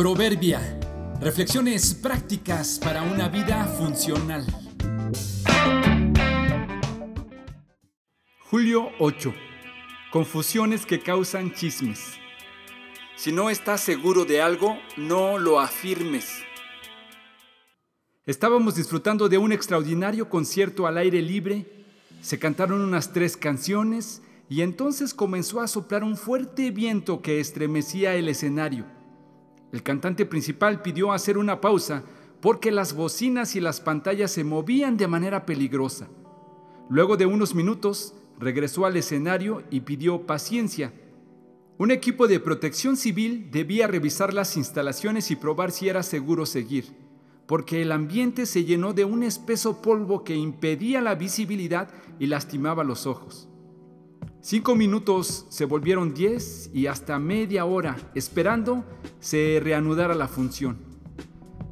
Proverbia. Reflexiones prácticas para una vida funcional. Julio 8. Confusiones que causan chismes. Si no estás seguro de algo, no lo afirmes. Estábamos disfrutando de un extraordinario concierto al aire libre. Se cantaron unas tres canciones y entonces comenzó a soplar un fuerte viento que estremecía el escenario. El cantante principal pidió hacer una pausa porque las bocinas y las pantallas se movían de manera peligrosa. Luego de unos minutos, regresó al escenario y pidió paciencia. Un equipo de protección civil debía revisar las instalaciones y probar si era seguro seguir, porque el ambiente se llenó de un espeso polvo que impedía la visibilidad y lastimaba los ojos. Cinco minutos se volvieron diez y hasta media hora esperando se reanudara la función.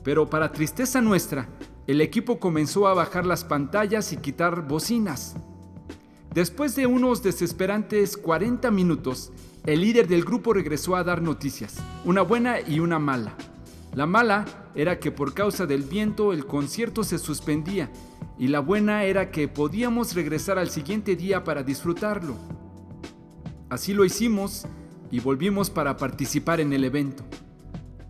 Pero para tristeza nuestra, el equipo comenzó a bajar las pantallas y quitar bocinas. Después de unos desesperantes 40 minutos, el líder del grupo regresó a dar noticias, una buena y una mala. La mala era que por causa del viento el concierto se suspendía y la buena era que podíamos regresar al siguiente día para disfrutarlo. Así lo hicimos y volvimos para participar en el evento.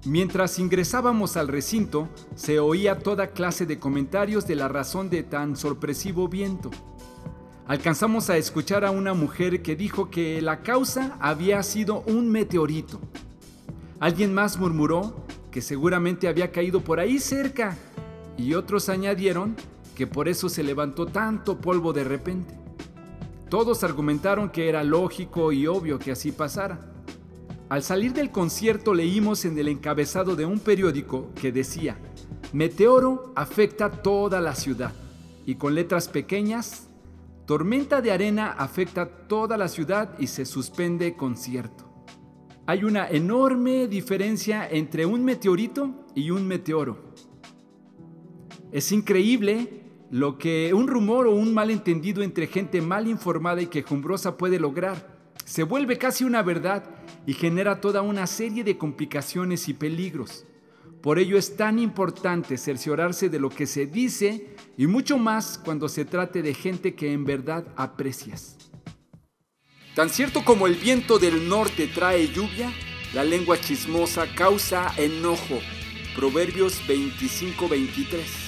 Mientras ingresábamos al recinto, se oía toda clase de comentarios de la razón de tan sorpresivo viento. Alcanzamos a escuchar a una mujer que dijo que la causa había sido un meteorito. Alguien más murmuró que seguramente había caído por ahí cerca y otros añadieron que por eso se levantó tanto polvo de repente. Todos argumentaron que era lógico y obvio que así pasara. Al salir del concierto leímos en el encabezado de un periódico que decía, Meteoro afecta toda la ciudad. Y con letras pequeñas, Tormenta de arena afecta toda la ciudad y se suspende concierto. Hay una enorme diferencia entre un meteorito y un meteoro. Es increíble lo que un rumor o un malentendido entre gente mal informada y quejumbrosa puede lograr. Se vuelve casi una verdad y genera toda una serie de complicaciones y peligros. Por ello es tan importante cerciorarse de lo que se dice y mucho más cuando se trate de gente que en verdad aprecias. Tan cierto como el viento del norte trae lluvia, la lengua chismosa causa enojo. Proverbios 25-23.